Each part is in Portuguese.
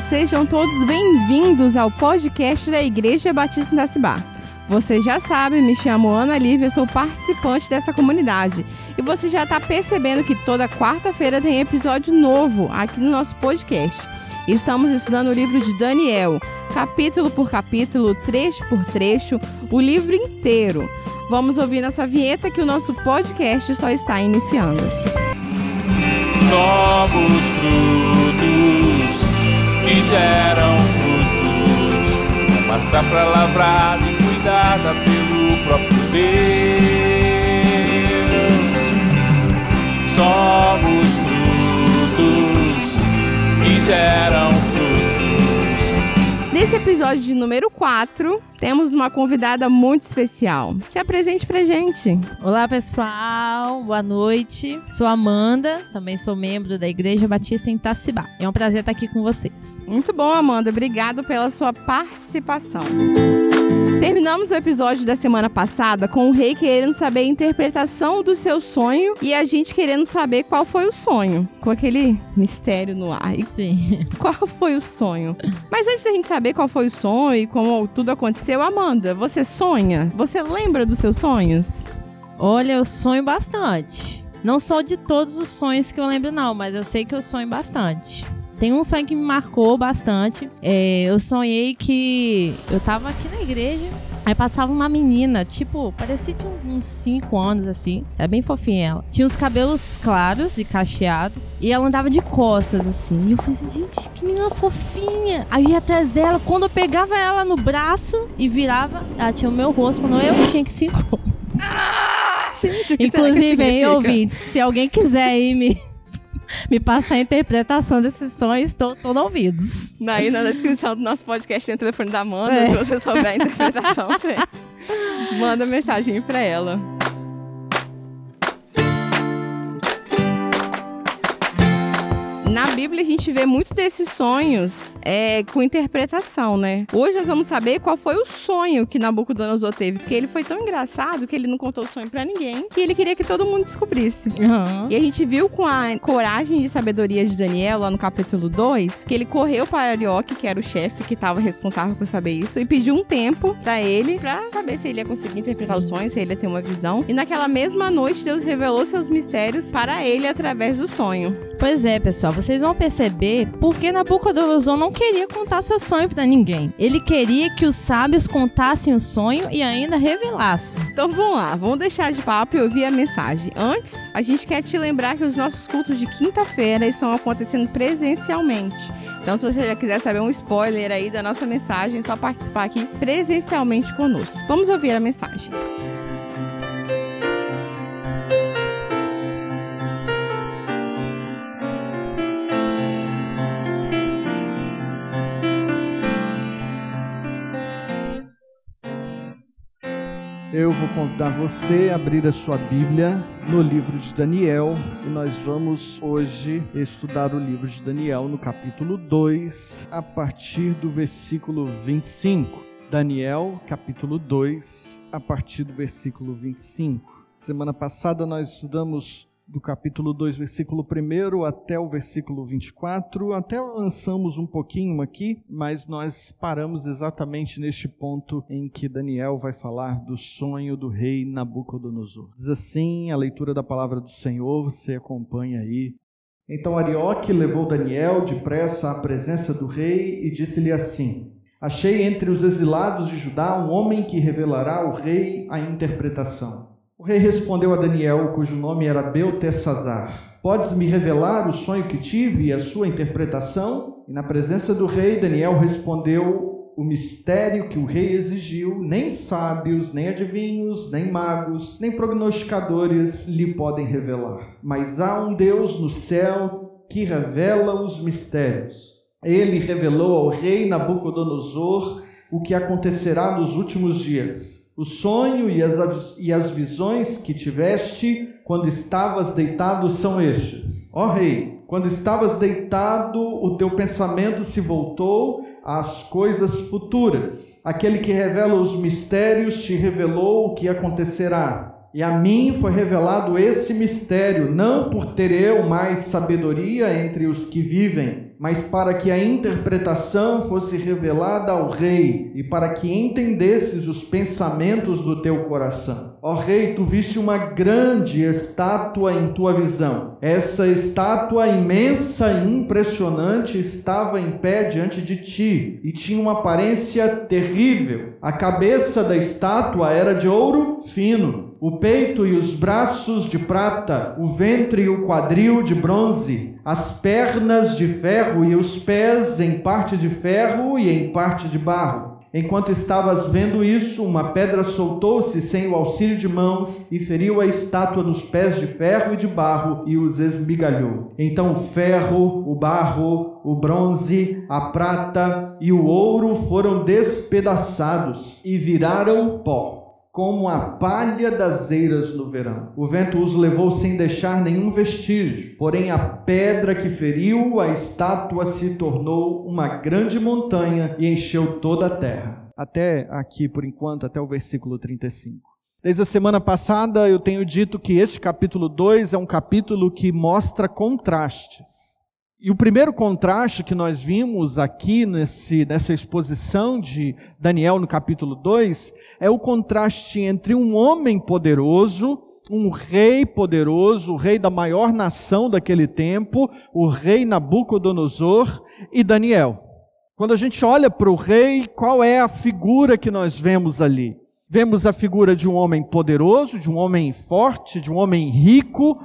Sejam todos bem-vindos ao podcast da Igreja Batista da Cibá. Você já sabe, me chamo Ana Lívia, sou participante dessa comunidade. E você já está percebendo que toda quarta-feira tem episódio novo aqui no nosso podcast. Estamos estudando o livro de Daniel, capítulo por capítulo, trecho por trecho, o livro inteiro. Vamos ouvir nossa vinheta que o nosso podcast só está iniciando. Somos frutos que geram frutos. Passar para lavrar e cuidada pelo próprio Deus. Somos frutos que geram frutos. Nesse episódio de número 4, temos uma convidada muito especial. Se apresente pra gente. Olá, pessoal. Boa noite. Sou Amanda, também sou membro da Igreja Batista em Itacibá. É um prazer estar aqui com vocês. Muito bom, Amanda. Obrigado pela sua participação. Terminamos o episódio da semana passada com o rei querendo saber a interpretação do seu sonho e a gente querendo saber qual foi o sonho, com aquele mistério no ar. Sim. qual foi o sonho? Mas antes da gente saber qual foi o sonho e como tudo aconteceu, Amanda, você sonha? Você lembra dos seus sonhos? Olha, eu sonho bastante. Não sou de todos os sonhos que eu lembro, não, mas eu sei que eu sonho bastante. Tem um sonho que me marcou bastante. É, eu sonhei que eu tava aqui na igreja. Aí passava uma menina, tipo, parecia de uns 5 anos assim. Era bem fofinha ela. Tinha os cabelos claros e cacheados. E ela andava de costas, assim. E eu falei assim, gente, que menina fofinha. Aí eu ia atrás dela. Quando eu pegava ela no braço e virava, ela tinha o meu rosto. Quando eu tinha que se encontrar. Gente, o que será que Inclusive, significa? ouvintes, se alguém quiser aí me, me passar a interpretação desses sonhos, estou todo ouvidos. Aí na descrição do nosso podcast tem o telefone da Amanda. É. Se você souber a interpretação, você manda mensagem pra ela. Na Bíblia a gente vê muito desses sonhos é, com interpretação, né? Hoje nós vamos saber qual foi o sonho que Nabucodonosor teve, porque ele foi tão engraçado que ele não contou o sonho pra ninguém e ele queria que todo mundo descobrisse. E a gente viu com a coragem e sabedoria de Daniel, lá no capítulo 2, que ele correu para Arioque, que era o chefe que estava responsável por saber isso, e pediu um tempo pra ele, pra saber se ele ia conseguir interpretar o sonho, se ele ia ter uma visão. E naquela mesma noite, Deus revelou seus mistérios para ele através do sonho. Pois é, pessoal, vocês vão perceber porque Nabucodonosor não queria contar seu sonho pra ninguém. Ele queria que os sábios contassem o sonho e ainda revelassem. Então vamos lá, vamos deixar de papo e ouvir a mensagem. Antes, a gente quer te lembrar que os nossos cultos de quinta-feira estão acontecendo presencialmente. Então, se você já quiser saber um spoiler aí da nossa mensagem, é só participar aqui presencialmente conosco. Vamos ouvir a mensagem. Eu vou convidar você a abrir a sua Bíblia no livro de Daniel e nós vamos hoje estudar o livro de Daniel no capítulo 2, a partir do versículo 25. Daniel, capítulo 2, a partir do versículo 25. Semana passada nós estudamos do capítulo 2, versículo 1 até o versículo 24. Até avançamos um pouquinho aqui, mas nós paramos exatamente neste ponto em que Daniel vai falar do sonho do rei Nabucodonosor. Diz assim a leitura da palavra do Senhor, você acompanha aí. Então Arioque levou Daniel depressa à presença do rei e disse-lhe assim: Achei entre os exilados de Judá um homem que revelará ao rei a interpretação. O rei respondeu a Daniel, cujo nome era Beltesazar: Podes me revelar o sonho que tive e a sua interpretação? E na presença do rei, Daniel respondeu o mistério que o rei exigiu: nem sábios, nem adivinhos, nem magos, nem prognosticadores lhe podem revelar. Mas há um Deus no céu que revela os mistérios. Ele revelou ao rei Nabucodonosor o que acontecerá nos últimos dias. O sonho e as, e as visões que tiveste quando estavas deitado são estes. Ó rei, quando estavas deitado, o teu pensamento se voltou às coisas futuras. Aquele que revela os mistérios te revelou o que acontecerá. E a mim foi revelado esse mistério, não por ter eu mais sabedoria entre os que vivem, mas para que a interpretação fosse revelada ao rei e para que entendesses os pensamentos do teu coração. Ó rei, tu viste uma grande estátua em tua visão. Essa estátua imensa e impressionante estava em pé diante de ti e tinha uma aparência terrível. A cabeça da estátua era de ouro fino o peito e os braços de prata, o ventre e o quadril de bronze, as pernas de ferro e os pés em parte de ferro e em parte de barro. Enquanto estavas vendo isso, uma pedra soltou-se sem o auxílio de mãos e feriu a estátua nos pés de ferro e de barro e os esmigalhou. Então o ferro, o barro, o bronze, a prata e o ouro foram despedaçados e viraram pó como a palha das eiras no verão. O vento os levou sem deixar nenhum vestígio, porém a pedra que feriu a estátua se tornou uma grande montanha e encheu toda a terra. Até aqui, por enquanto, até o versículo 35. Desde a semana passada eu tenho dito que este capítulo 2 é um capítulo que mostra contrastes. E o primeiro contraste que nós vimos aqui nesse, nessa exposição de Daniel no capítulo 2 é o contraste entre um homem poderoso, um rei poderoso, o rei da maior nação daquele tempo, o rei Nabucodonosor e Daniel. Quando a gente olha para o rei, qual é a figura que nós vemos ali? Vemos a figura de um homem poderoso, de um homem forte, de um homem rico,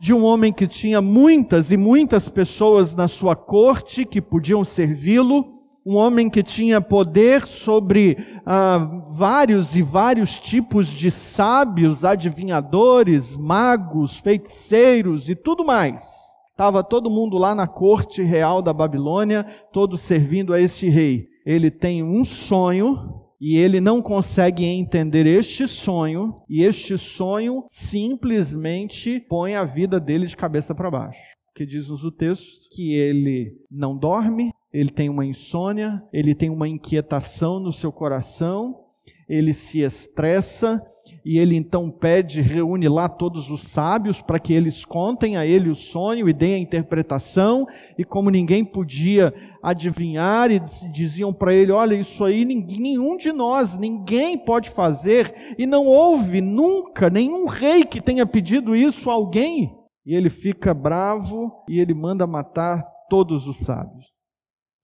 de um homem que tinha muitas e muitas pessoas na sua corte que podiam servi-lo, um homem que tinha poder sobre ah, vários e vários tipos de sábios, adivinhadores, magos, feiticeiros e tudo mais. Estava todo mundo lá na corte real da Babilônia, todos servindo a este rei. Ele tem um sonho e ele não consegue entender este sonho, e este sonho simplesmente põe a vida dele de cabeça para baixo. Que diz-nos o texto que ele não dorme, ele tem uma insônia, ele tem uma inquietação no seu coração, ele se estressa, e ele então pede, reúne lá todos os sábios para que eles contem a ele o sonho e deem a interpretação, e como ninguém podia adivinhar, e diziam para ele: Olha, isso aí nenhum de nós, ninguém pode fazer, e não houve nunca nenhum rei que tenha pedido isso a alguém. E ele fica bravo e ele manda matar todos os sábios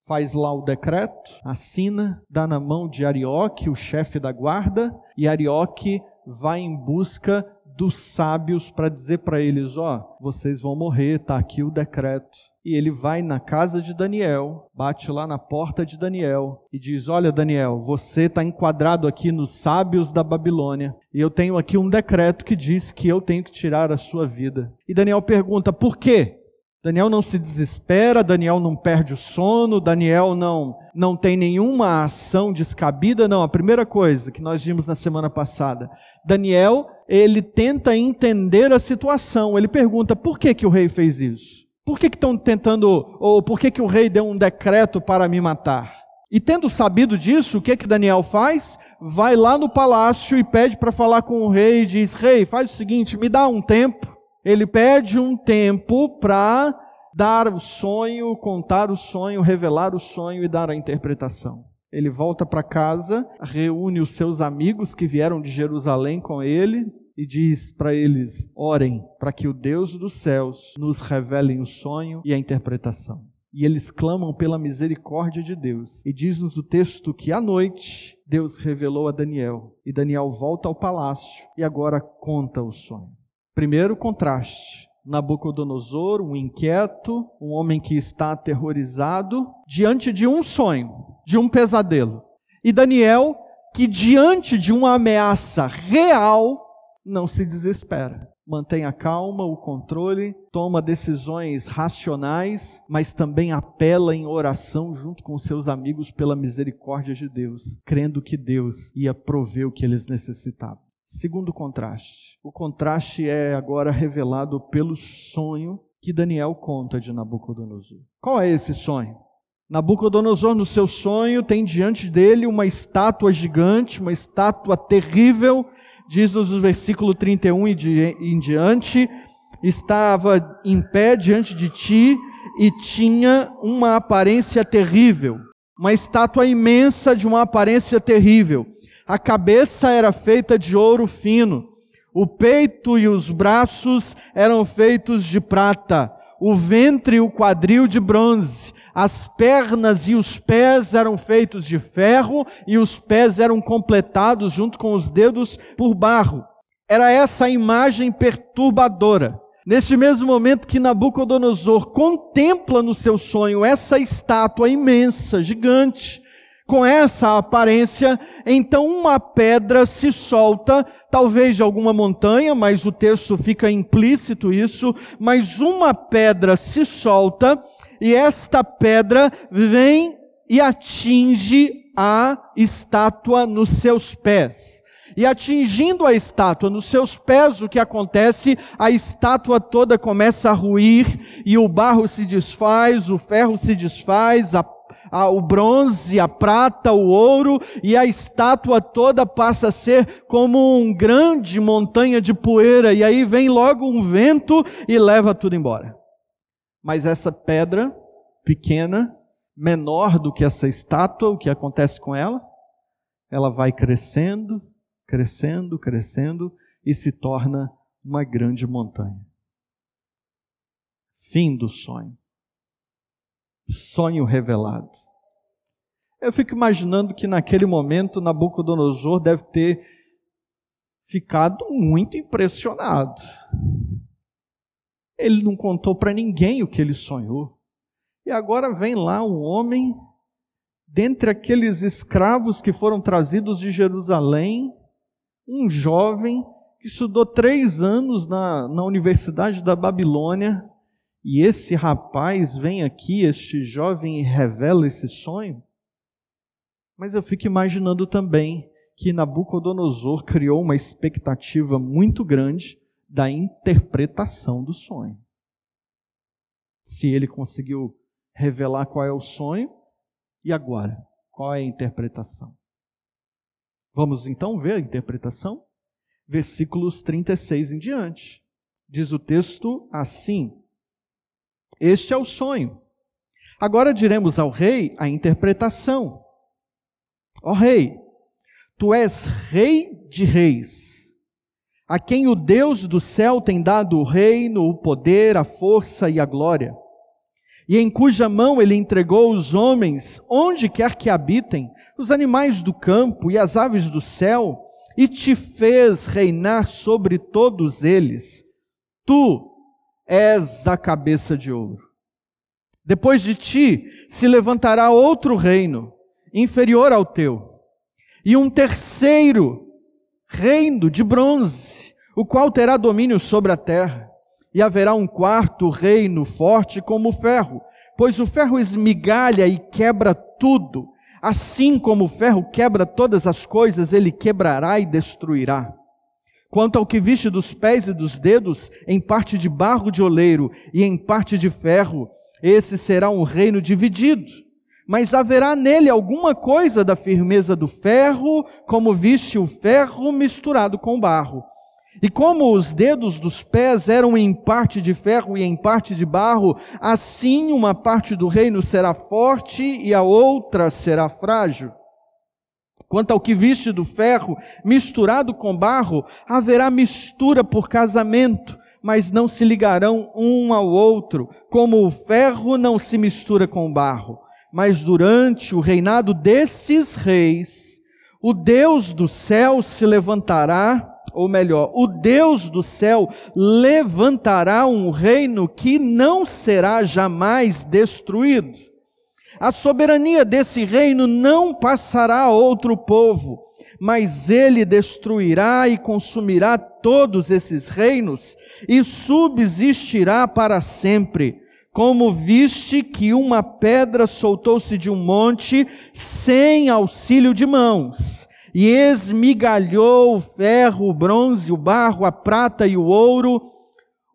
faz lá o decreto, assina, dá na mão de Arioque, o chefe da guarda, e Arioque vai em busca dos sábios para dizer para eles: ó, oh, vocês vão morrer, está aqui o decreto. E ele vai na casa de Daniel, bate lá na porta de Daniel e diz: Olha, Daniel, você está enquadrado aqui nos sábios da Babilônia, e eu tenho aqui um decreto que diz que eu tenho que tirar a sua vida. E Daniel pergunta: Por quê? Daniel não se desespera, Daniel não perde o sono, Daniel não não tem nenhuma ação descabida, não. A primeira coisa que nós vimos na semana passada, Daniel, ele tenta entender a situação. Ele pergunta: "Por que que o rei fez isso? Por que que estão tentando ou por que que o rei deu um decreto para me matar?" E tendo sabido disso, o que que Daniel faz? Vai lá no palácio e pede para falar com o rei e diz: "Rei, faz o seguinte, me dá um tempo ele pede um tempo para dar o sonho, contar o sonho, revelar o sonho e dar a interpretação. Ele volta para casa, reúne os seus amigos que vieram de Jerusalém com ele e diz para eles: orem para que o Deus dos céus nos revele o sonho e a interpretação. E eles clamam pela misericórdia de Deus. E diz-nos o texto que à noite Deus revelou a Daniel. E Daniel volta ao palácio e agora conta o sonho. Primeiro contraste. Nabucodonosor, um inquieto, um homem que está aterrorizado, diante de um sonho, de um pesadelo. E Daniel, que diante de uma ameaça real, não se desespera. Mantém a calma, o controle, toma decisões racionais, mas também apela em oração junto com seus amigos pela misericórdia de Deus, crendo que Deus ia prover o que eles necessitavam. Segundo contraste. O contraste é agora revelado pelo sonho que Daniel conta de Nabucodonosor. Qual é esse sonho? Nabucodonosor, no seu sonho, tem diante dele uma estátua gigante, uma estátua terrível, diz-nos o versículo 31 e em diante, estava em pé diante de ti e tinha uma aparência terrível, uma estátua imensa de uma aparência terrível. A cabeça era feita de ouro fino, o peito e os braços eram feitos de prata, o ventre e o quadril de bronze, as pernas e os pés eram feitos de ferro e os pés eram completados junto com os dedos por barro. Era essa a imagem perturbadora. Neste mesmo momento que Nabucodonosor contempla no seu sonho essa estátua imensa, gigante, com essa aparência, então uma pedra se solta, talvez de alguma montanha, mas o texto fica implícito isso, mas uma pedra se solta e esta pedra vem e atinge a estátua nos seus pés. E atingindo a estátua nos seus pés, o que acontece? A estátua toda começa a ruir, e o barro se desfaz, o ferro se desfaz, a, a, o bronze, a prata, o ouro, e a estátua toda passa a ser como um grande montanha de poeira, e aí vem logo um vento e leva tudo embora. Mas essa pedra pequena, menor do que essa estátua, o que acontece com ela? Ela vai crescendo, crescendo, crescendo e se torna uma grande montanha. Fim do sonho. Sonho revelado. Eu fico imaginando que naquele momento Nabucodonosor deve ter ficado muito impressionado. Ele não contou para ninguém o que ele sonhou. E agora vem lá um homem, dentre aqueles escravos que foram trazidos de Jerusalém, um jovem que estudou três anos na, na Universidade da Babilônia, e esse rapaz vem aqui, este jovem, e revela esse sonho. Mas eu fico imaginando também que Nabucodonosor criou uma expectativa muito grande da interpretação do sonho. Se ele conseguiu revelar qual é o sonho, e agora? Qual é a interpretação? Vamos então ver a interpretação? Versículos 36 em diante. Diz o texto assim: Este é o sonho. Agora diremos ao rei a interpretação. Ó rei, tu és rei de reis a quem o Deus do céu tem dado o reino, o poder, a força e a glória, e em cuja mão ele entregou os homens, onde quer que habitem, os animais do campo e as aves do céu, e te fez reinar sobre todos eles. Tu és a cabeça de ouro. Depois de ti se levantará outro reino, inferior ao teu, e um terceiro reino de bronze o qual terá domínio sobre a terra. E haverá um quarto reino forte como o ferro, pois o ferro esmigalha e quebra tudo. Assim como o ferro quebra todas as coisas, ele quebrará e destruirá. Quanto ao que viste dos pés e dos dedos, em parte de barro de oleiro e em parte de ferro, esse será um reino dividido. Mas haverá nele alguma coisa da firmeza do ferro, como viste o ferro misturado com barro. E como os dedos dos pés eram em parte de ferro e em parte de barro, assim uma parte do reino será forte e a outra será frágil. Quanto ao que viste do ferro misturado com barro, haverá mistura por casamento, mas não se ligarão um ao outro, como o ferro não se mistura com barro. Mas durante o reinado desses reis, o Deus do céu se levantará ou melhor, o Deus do céu levantará um reino que não será jamais destruído. A soberania desse reino não passará a outro povo, mas ele destruirá e consumirá todos esses reinos e subsistirá para sempre. Como viste que uma pedra soltou-se de um monte sem auxílio de mãos e esmigalhou o ferro, o bronze, o barro, a prata e o ouro,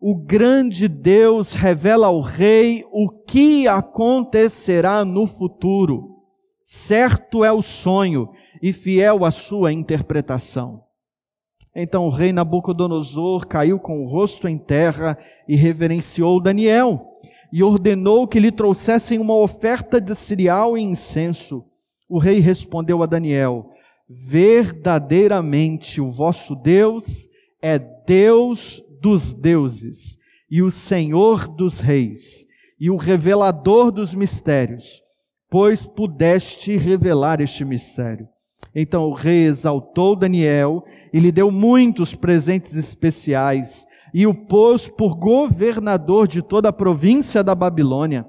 o grande Deus revela ao rei o que acontecerá no futuro. Certo é o sonho e fiel a sua interpretação. Então o rei Nabucodonosor caiu com o rosto em terra e reverenciou Daniel e ordenou que lhe trouxessem uma oferta de cereal e incenso. O rei respondeu a Daniel: Verdadeiramente o vosso Deus é Deus dos deuses e o Senhor dos reis e o revelador dos mistérios, pois pudeste revelar este mistério. Então o rei exaltou Daniel e lhe deu muitos presentes especiais e o pôs por governador de toda a província da Babilônia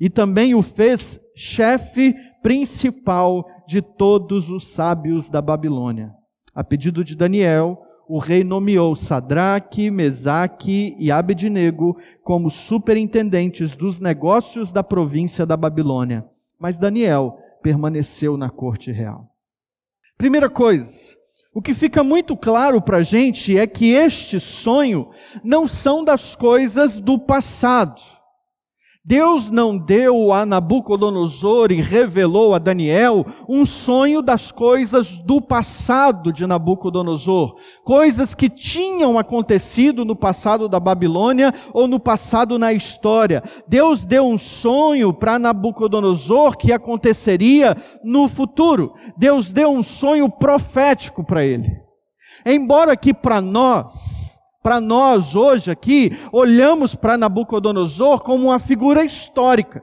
e também o fez chefe principal de todos os sábios da Babilônia. A pedido de Daniel, o rei nomeou Sadraque, Mesaque e Abednego como superintendentes dos negócios da província da Babilônia. Mas Daniel permaneceu na corte real. Primeira coisa, o que fica muito claro para a gente é que este sonho não são das coisas do passado. Deus não deu a Nabucodonosor e revelou a Daniel um sonho das coisas do passado de Nabucodonosor, coisas que tinham acontecido no passado da Babilônia ou no passado na história. Deus deu um sonho para Nabucodonosor que aconteceria no futuro. Deus deu um sonho profético para ele. Embora que para nós para nós hoje aqui, olhamos para Nabucodonosor como uma figura histórica.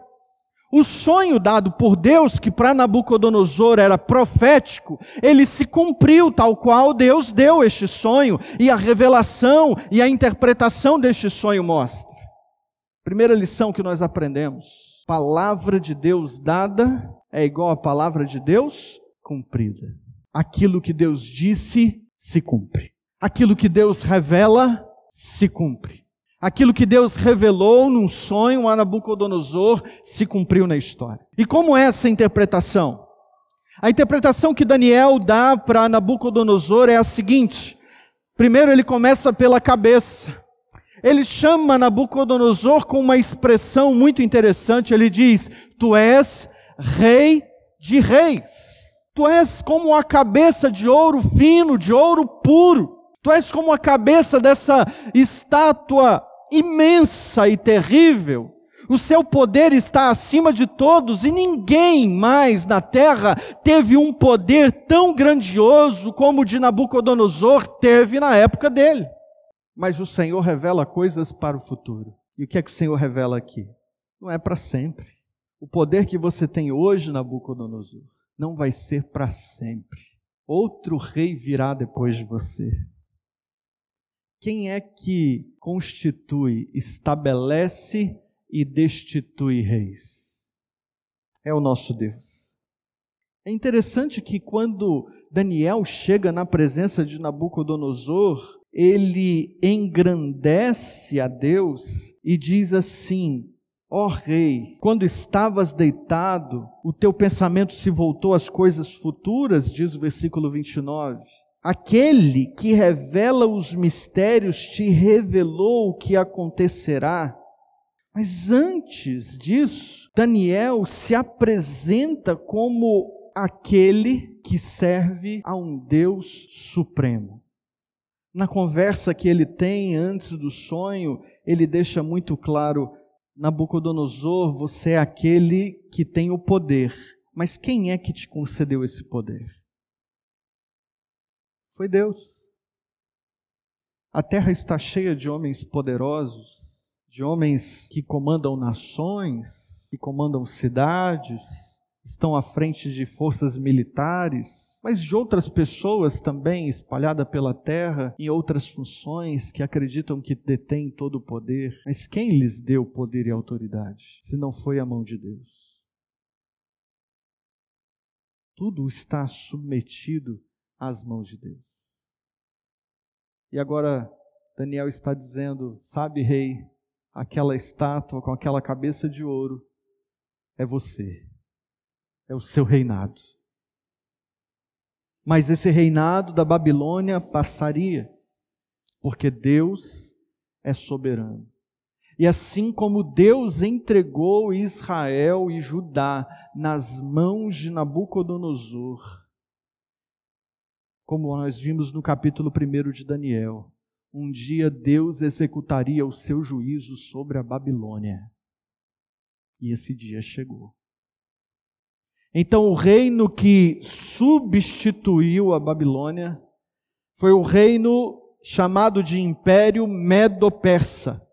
O sonho dado por Deus, que para Nabucodonosor era profético, ele se cumpriu tal qual Deus deu este sonho, e a revelação e a interpretação deste sonho mostra. Primeira lição que nós aprendemos: palavra de Deus dada é igual a palavra de Deus cumprida. Aquilo que Deus disse se cumpre. Aquilo que Deus revela se cumpre. Aquilo que Deus revelou num sonho a Nabucodonosor se cumpriu na história. E como é essa interpretação? A interpretação que Daniel dá para Nabucodonosor é a seguinte: primeiro ele começa pela cabeça. Ele chama Nabucodonosor com uma expressão muito interessante. Ele diz: Tu és rei de reis. Tu és como a cabeça de ouro fino, de ouro puro. Tu és como a cabeça dessa estátua imensa e terrível. O seu poder está acima de todos e ninguém mais na terra teve um poder tão grandioso como o de Nabucodonosor teve na época dele. Mas o Senhor revela coisas para o futuro. E o que é que o Senhor revela aqui? Não é para sempre. O poder que você tem hoje, Nabucodonosor, não vai ser para sempre. Outro rei virá depois de você. Quem é que constitui, estabelece e destitui reis? É o nosso Deus. É interessante que quando Daniel chega na presença de Nabucodonosor, ele engrandece a Deus e diz assim: Ó oh, rei, quando estavas deitado, o teu pensamento se voltou às coisas futuras, diz o versículo 29. Aquele que revela os mistérios te revelou o que acontecerá. Mas antes disso, Daniel se apresenta como aquele que serve a um Deus supremo. Na conversa que ele tem antes do sonho, ele deixa muito claro: Nabucodonosor, você é aquele que tem o poder. Mas quem é que te concedeu esse poder? Foi Deus. A terra está cheia de homens poderosos, de homens que comandam nações, que comandam cidades, estão à frente de forças militares, mas de outras pessoas também espalhadas pela terra em outras funções que acreditam que detêm todo o poder. Mas quem lhes deu poder e autoridade, se não foi a mão de Deus? Tudo está submetido às mãos de Deus. E agora Daniel está dizendo: Sabe, rei, aquela estátua com aquela cabeça de ouro é você, é o seu reinado. Mas esse reinado da Babilônia passaria, porque Deus é soberano. E assim como Deus entregou Israel e Judá nas mãos de Nabucodonosor, como nós vimos no capítulo 1 de Daniel, um dia Deus executaria o seu juízo sobre a Babilônia. E esse dia chegou. Então, o reino que substituiu a Babilônia foi o reino chamado de Império Medo-Persa.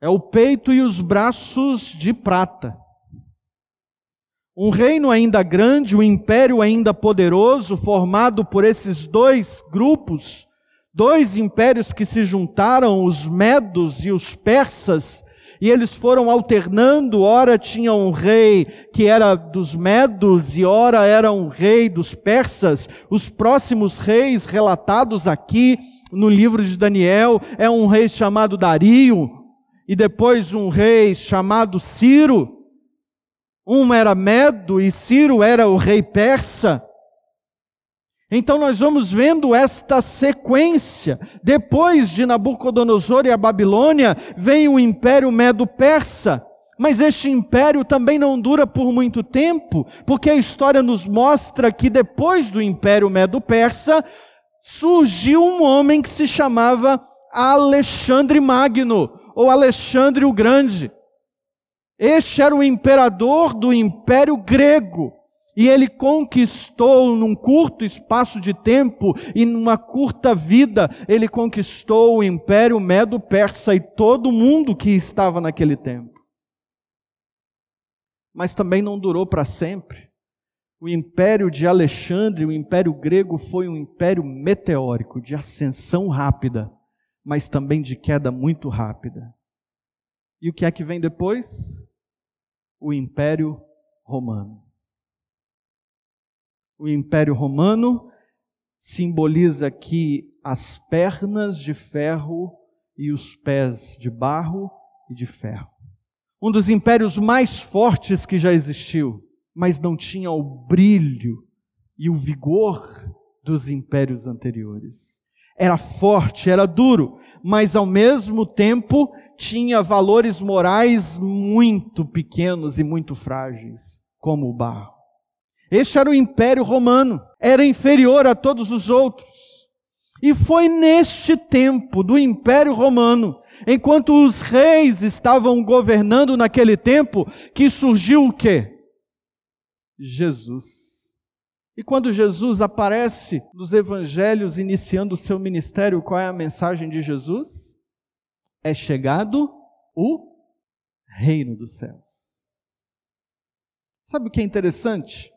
É o peito e os braços de prata. Um reino ainda grande, um império ainda poderoso, formado por esses dois grupos, dois impérios que se juntaram, os medos e os persas, e eles foram alternando, ora tinha um rei que era dos medos e ora era um rei dos persas. Os próximos reis relatados aqui no livro de Daniel é um rei chamado Dario e depois um rei chamado Ciro. Um era Medo e Ciro era o rei persa. Então nós vamos vendo esta sequência. Depois de Nabucodonosor e a Babilônia, vem o império Medo-Persa. Mas este império também não dura por muito tempo, porque a história nos mostra que depois do império Medo-Persa, surgiu um homem que se chamava Alexandre Magno, ou Alexandre o Grande. Este era o imperador do Império Grego. E ele conquistou, num curto espaço de tempo e numa curta vida, ele conquistou o Império Medo-Persa e todo mundo que estava naquele tempo. Mas também não durou para sempre. O império de Alexandre, o império grego, foi um império meteórico, de ascensão rápida, mas também de queda muito rápida. E o que é que vem depois? O Império Romano. O Império Romano simboliza aqui as pernas de ferro e os pés de barro e de ferro. Um dos impérios mais fortes que já existiu, mas não tinha o brilho e o vigor dos impérios anteriores. Era forte, era duro, mas ao mesmo tempo tinha valores morais muito pequenos e muito frágeis, como o barro. Este era o Império Romano, era inferior a todos os outros. E foi neste tempo do Império Romano, enquanto os reis estavam governando naquele tempo, que surgiu o quê? Jesus. E quando Jesus aparece nos evangelhos iniciando o seu ministério, qual é a mensagem de Jesus? É chegado o reino dos céus. Sabe o que é interessante?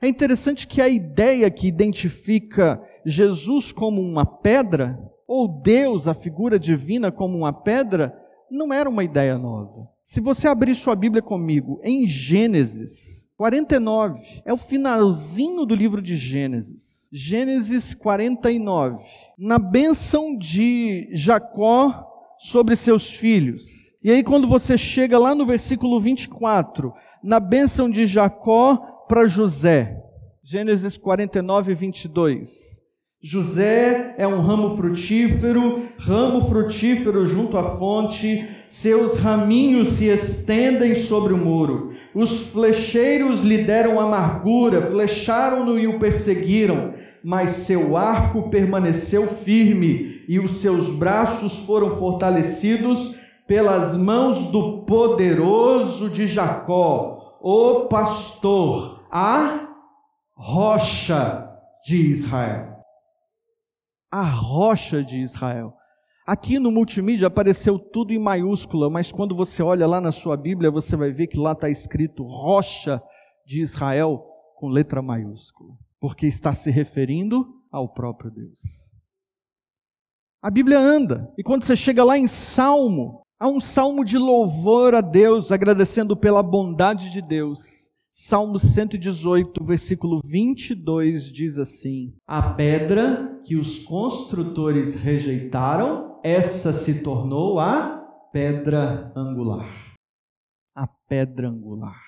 É interessante que a ideia que identifica Jesus como uma pedra, ou Deus, a figura divina, como uma pedra, não era uma ideia nova. Se você abrir sua Bíblia comigo em Gênesis 49, é o finalzinho do livro de Gênesis. Gênesis 49. Na benção de Jacó sobre seus filhos. E aí, quando você chega lá no versículo 24, na bênção de Jacó para José, Gênesis 49, 22. José é um ramo frutífero, ramo frutífero junto à fonte, seus raminhos se estendem sobre o muro. Os flecheiros lhe deram amargura, flecharam-no e o perseguiram mas seu arco permaneceu firme e os seus braços foram fortalecidos pelas mãos do poderoso de Jacó, o pastor, a rocha de Israel. A rocha de Israel. Aqui no multimídia apareceu tudo em maiúscula, mas quando você olha lá na sua Bíblia, você vai ver que lá está escrito rocha de Israel com letra maiúscula porque está se referindo ao próprio Deus. A Bíblia anda, e quando você chega lá em Salmo, há um salmo de louvor a Deus, agradecendo pela bondade de Deus. Salmo 118, versículo 22 diz assim: A pedra que os construtores rejeitaram, essa se tornou a pedra angular. A pedra angular.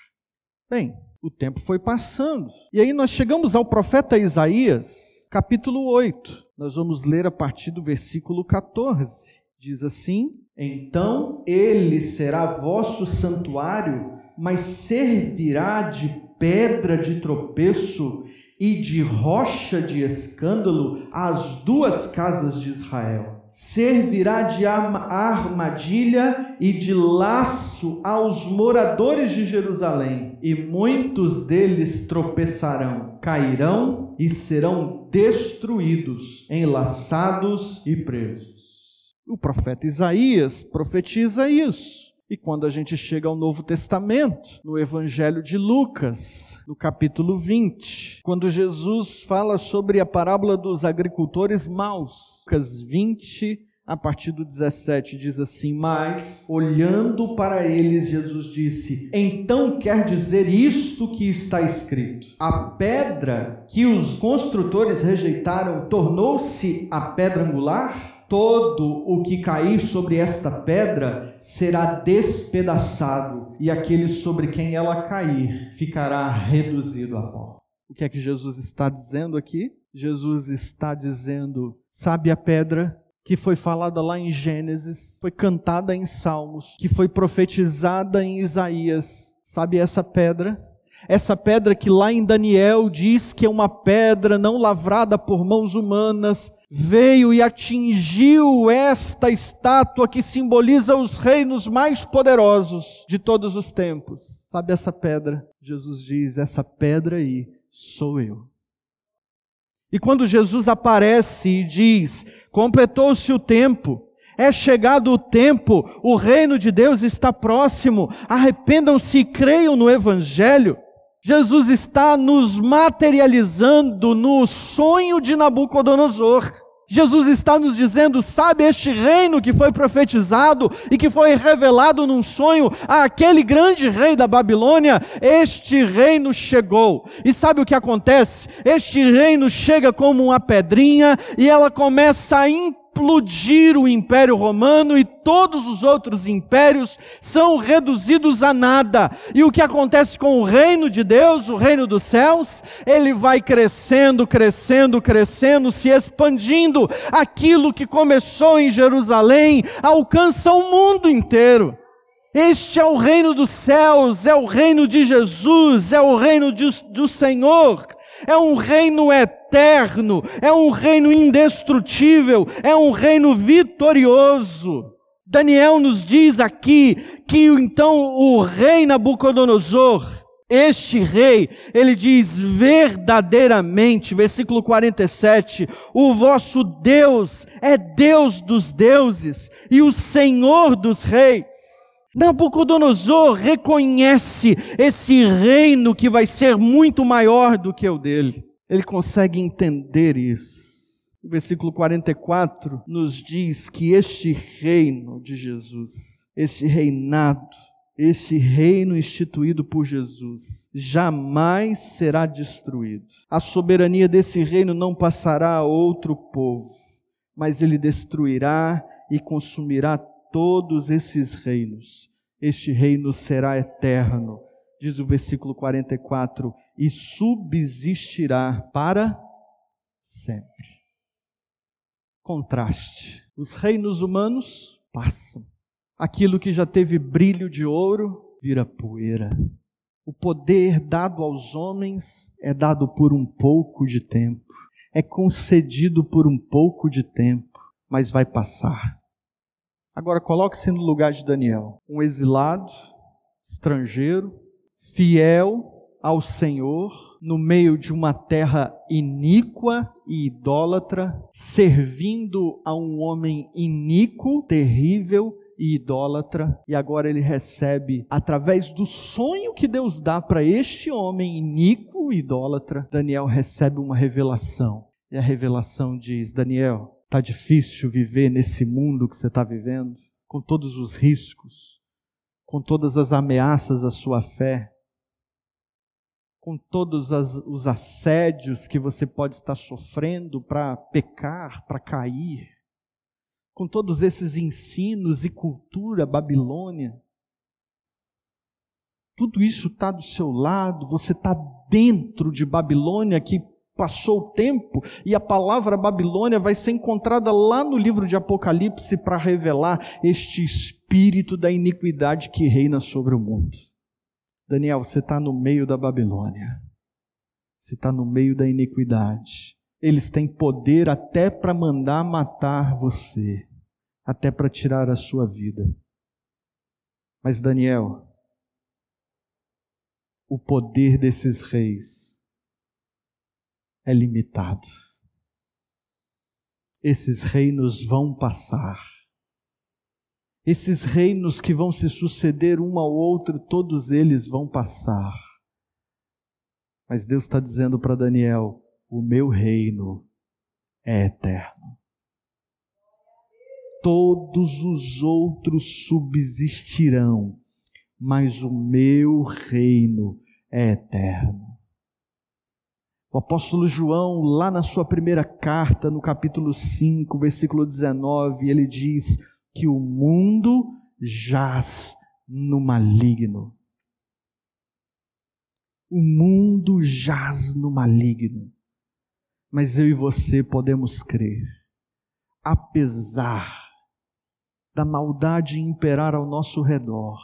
Bem, O tempo foi passando. E aí nós chegamos ao profeta Isaías, capítulo 8. Nós vamos ler a partir do versículo 14. Diz assim: Então ele será vosso santuário, mas servirá de pedra de tropeço e de rocha de escândalo às duas casas de Israel. Servirá de armadilha e de laço aos moradores de Jerusalém, e muitos deles tropeçarão, cairão e serão destruídos, enlaçados e presos. O profeta Isaías profetiza isso. E quando a gente chega ao Novo Testamento, no Evangelho de Lucas, no capítulo 20, quando Jesus fala sobre a parábola dos agricultores maus, Lucas 20, a partir do 17, diz assim: Mas, olhando para eles, Jesus disse: Então quer dizer isto que está escrito: A pedra que os construtores rejeitaram tornou-se a pedra angular? todo o que cair sobre esta pedra será despedaçado, e aquele sobre quem ela cair ficará reduzido a pó. O que é que Jesus está dizendo aqui? Jesus está dizendo: sabe a pedra que foi falada lá em Gênesis, foi cantada em Salmos, que foi profetizada em Isaías. Sabe essa pedra? Essa pedra que lá em Daniel diz que é uma pedra não lavrada por mãos humanas, veio e atingiu esta estátua que simboliza os reinos mais poderosos de todos os tempos. Sabe essa pedra? Jesus diz: essa pedra aí sou eu. E quando Jesus aparece e diz: completou-se o tempo, é chegado o tempo, o reino de Deus está próximo, arrependam-se e creiam no Evangelho. Jesus está nos materializando no sonho de Nabucodonosor. Jesus está nos dizendo: sabe, este reino que foi profetizado e que foi revelado num sonho àquele grande rei da Babilônia, este reino chegou. E sabe o que acontece? Este reino chega como uma pedrinha e ela começa a explodir o Império Romano e todos os outros impérios são reduzidos a nada. E o que acontece com o reino de Deus, o reino dos céus? Ele vai crescendo, crescendo, crescendo, se expandindo. Aquilo que começou em Jerusalém alcança o mundo inteiro. Este é o reino dos céus, é o reino de Jesus, é o reino de, do Senhor é um reino eterno, é um reino indestrutível, é um reino vitorioso. Daniel nos diz aqui que então o rei Nabucodonosor, este rei, ele diz verdadeiramente, versículo 47, o vosso Deus é Deus dos deuses e o Senhor dos reis. Nabucodonosor reconhece esse reino que vai ser muito maior do que o dele. Ele consegue entender isso. O versículo 44 nos diz que este reino de Jesus, este reinado, este reino instituído por Jesus, jamais será destruído. A soberania desse reino não passará a outro povo, mas ele destruirá e consumirá todos esses reinos. Este reino será eterno, diz o versículo 44, e subsistirá para sempre. Contraste. Os reinos humanos passam. Aquilo que já teve brilho de ouro vira poeira. O poder dado aos homens é dado por um pouco de tempo, é concedido por um pouco de tempo, mas vai passar. Agora coloque-se no lugar de Daniel, um exilado, estrangeiro, fiel ao Senhor, no meio de uma terra iníqua e idólatra, servindo a um homem iníquo, terrível e idólatra, e agora ele recebe, através do sonho que Deus dá para este homem iníquo e idólatra, Daniel recebe uma revelação. E a revelação diz: Daniel, Está difícil viver nesse mundo que você está vivendo, com todos os riscos, com todas as ameaças à sua fé, com todos as, os assédios que você pode estar sofrendo para pecar, para cair, com todos esses ensinos e cultura babilônia. Tudo isso está do seu lado, você está dentro de Babilônia que passou o tempo e a palavra Babilônia vai ser encontrada lá no livro de Apocalipse para revelar este espírito da iniquidade que reina sobre o mundo. Daniel, você está no meio da Babilônia, você está no meio da iniquidade. Eles têm poder até para mandar matar você, até para tirar a sua vida. Mas, Daniel, o poder desses reis é limitado. Esses reinos vão passar. Esses reinos que vão se suceder um ao outro, todos eles vão passar. Mas Deus está dizendo para Daniel: o meu reino é eterno. Todos os outros subsistirão, mas o meu reino é eterno. O apóstolo João, lá na sua primeira carta, no capítulo 5, versículo 19, ele diz que o mundo jaz no maligno. O mundo jaz no maligno. Mas eu e você podemos crer, apesar da maldade imperar ao nosso redor,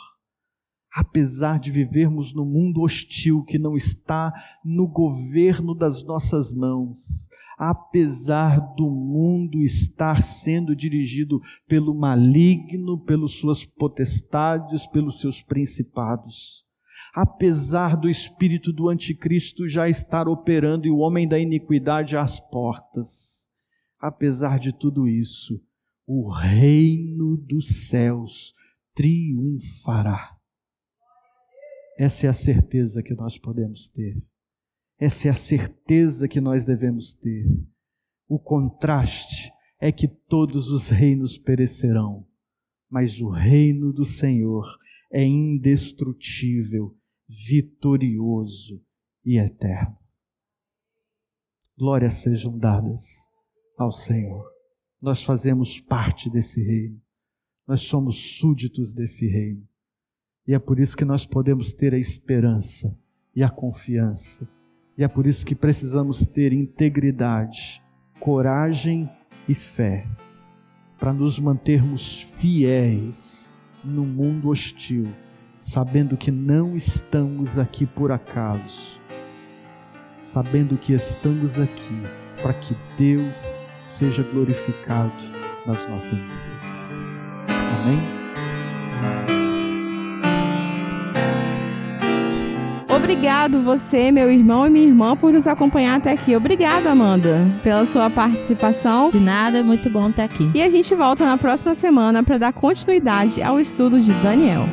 apesar de vivermos no mundo hostil que não está no governo das nossas mãos, apesar do mundo estar sendo dirigido pelo maligno, pelas suas potestades, pelos seus principados, apesar do espírito do anticristo já estar operando e o homem da iniquidade às portas, apesar de tudo isso, o reino dos céus triunfará essa é a certeza que nós podemos ter. Essa é a certeza que nós devemos ter. O contraste é que todos os reinos perecerão, mas o reino do Senhor é indestrutível, vitorioso e eterno. Glórias sejam dadas ao Senhor. Nós fazemos parte desse reino, nós somos súditos desse reino. E é por isso que nós podemos ter a esperança e a confiança. E é por isso que precisamos ter integridade, coragem e fé para nos mantermos fiéis no mundo hostil, sabendo que não estamos aqui por acaso, sabendo que estamos aqui para que Deus seja glorificado nas nossas vidas. Amém? Obrigado você, meu irmão e minha irmã, por nos acompanhar até aqui. Obrigado, Amanda, pela sua participação. De nada, é muito bom estar aqui. E a gente volta na próxima semana para dar continuidade ao estudo de Daniel.